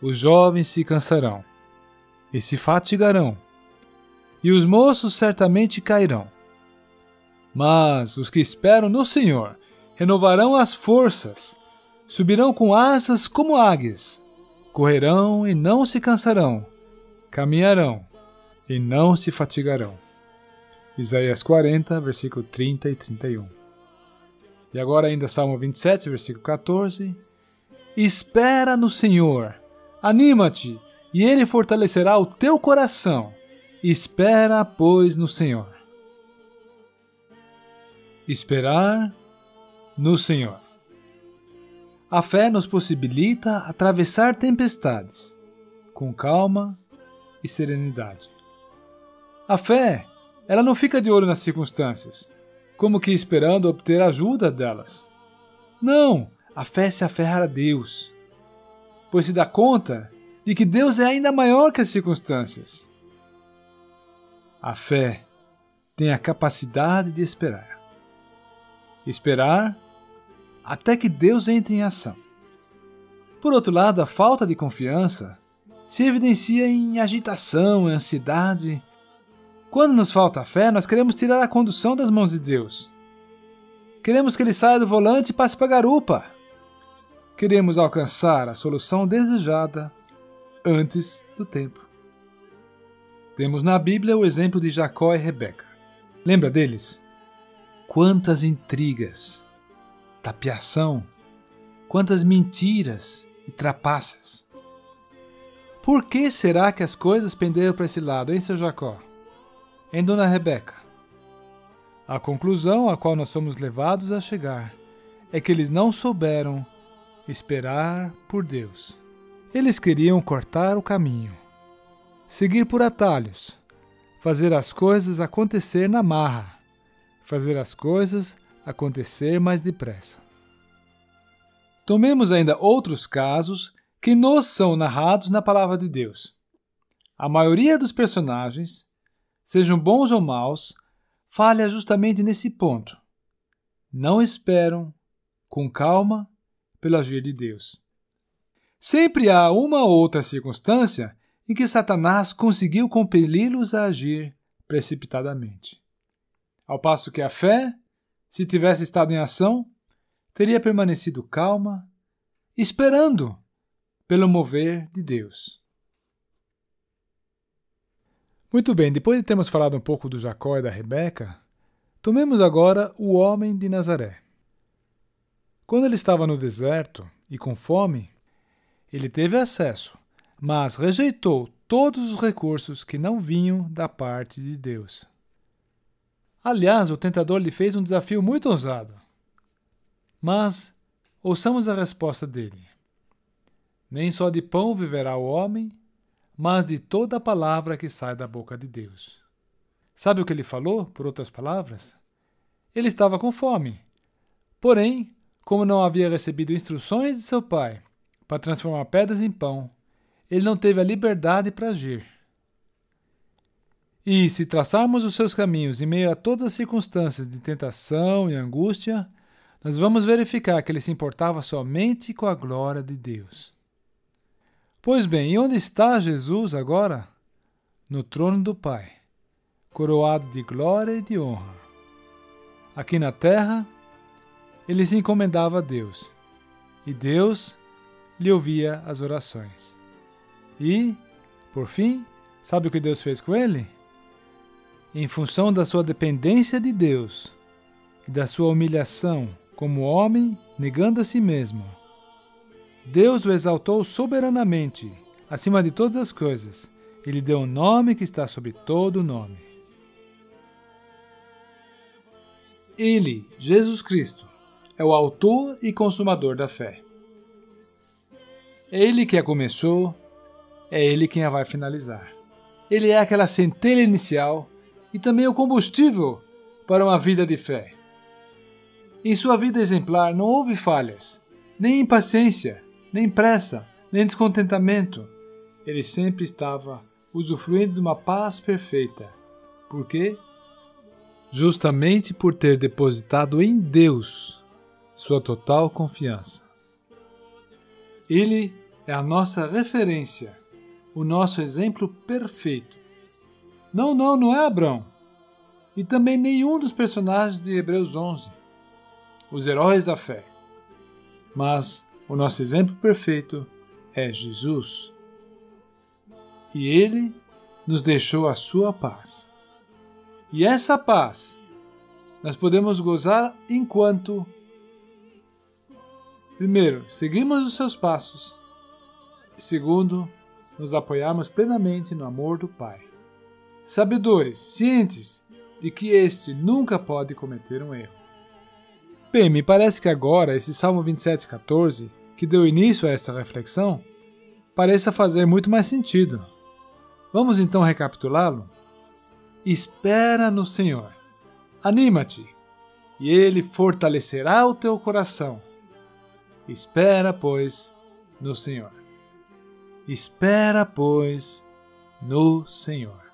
os jovens se cansarão e se fatigarão, e os moços certamente cairão. Mas os que esperam no Senhor renovarão as forças, subirão com asas como águias, correrão e não se cansarão, caminharão e não se fatigarão. Isaías 40, versículo 30 e 31. E agora ainda Salmo 27, versículo 14. Espera no Senhor, anima-te, e Ele fortalecerá o teu coração. Espera, pois, no Senhor. Esperar no Senhor. A fé nos possibilita atravessar tempestades com calma e serenidade. A fé, ela não fica de olho nas circunstâncias, como que esperando obter ajuda delas. Não, a fé se aferra a Deus, pois se dá conta de que Deus é ainda maior que as circunstâncias. A fé tem a capacidade de esperar. Esperar até que Deus entre em ação. Por outro lado, a falta de confiança se evidencia em agitação, ansiedade quando nos falta fé, nós queremos tirar a condução das mãos de Deus. Queremos que ele saia do volante e passe para a garupa. Queremos alcançar a solução desejada antes do tempo. Temos na Bíblia o exemplo de Jacó e Rebeca. Lembra deles? Quantas intrigas, tapiação, quantas mentiras e trapaças. Por que será que as coisas penderam para esse lado, hein, seu Jacó? em Dona Rebeca. A conclusão a qual nós somos levados a chegar é que eles não souberam esperar por Deus. Eles queriam cortar o caminho, seguir por atalhos, fazer as coisas acontecer na marra, fazer as coisas acontecer mais depressa. Tomemos ainda outros casos que nos são narrados na palavra de Deus. A maioria dos personagens sejam bons ou maus, falha justamente nesse ponto. Não esperam, com calma, pelo agir de Deus. Sempre há uma ou outra circunstância em que Satanás conseguiu compeli-los a agir precipitadamente. Ao passo que a fé, se tivesse estado em ação, teria permanecido calma, esperando pelo mover de Deus. Muito bem, depois de termos falado um pouco do Jacó e da Rebeca, tomemos agora o homem de Nazaré. Quando ele estava no deserto e com fome, ele teve acesso, mas rejeitou todos os recursos que não vinham da parte de Deus. Aliás, o tentador lhe fez um desafio muito ousado. Mas ouçamos a resposta dele: Nem só de pão viverá o homem, mas de toda a palavra que sai da boca de Deus. Sabe o que ele falou, por outras palavras? Ele estava com fome. Porém, como não havia recebido instruções de seu pai para transformar pedras em pão, ele não teve a liberdade para agir. E se traçarmos os seus caminhos em meio a todas as circunstâncias de tentação e angústia, nós vamos verificar que ele se importava somente com a glória de Deus. Pois bem, e onde está Jesus agora? No trono do Pai, coroado de glória e de honra. Aqui na terra, ele se encomendava a Deus, e Deus lhe ouvia as orações. E, por fim, sabe o que Deus fez com ele? Em função da sua dependência de Deus e da sua humilhação como homem, negando a si mesmo, Deus o exaltou soberanamente, acima de todas as coisas, e lhe deu um nome que está sobre todo nome. Ele, Jesus Cristo, é o autor e consumador da fé. É Ele que a começou, é Ele quem a vai finalizar. Ele é aquela centelha inicial e também o combustível para uma vida de fé. Em sua vida exemplar não houve falhas, nem impaciência, nem pressa, nem descontentamento. Ele sempre estava usufruindo de uma paz perfeita. Por quê? Justamente por ter depositado em Deus sua total confiança. Ele é a nossa referência, o nosso exemplo perfeito. Não, não, não é Abraão. E também nenhum dos personagens de Hebreus 11, os heróis da fé. Mas o nosso exemplo perfeito é Jesus. E ele nos deixou a sua paz. E essa paz nós podemos gozar enquanto, primeiro, seguimos os seus passos, segundo, nos apoiarmos plenamente no amor do Pai. Sabedores, cientes de que este nunca pode cometer um erro. Bem, me parece que agora esse Salmo 27,14, que deu início a esta reflexão, pareça fazer muito mais sentido. Vamos então recapitulá-lo? Espera no Senhor. Anima-te, e Ele fortalecerá o teu coração. Espera, pois, no Senhor. Espera, pois, no Senhor.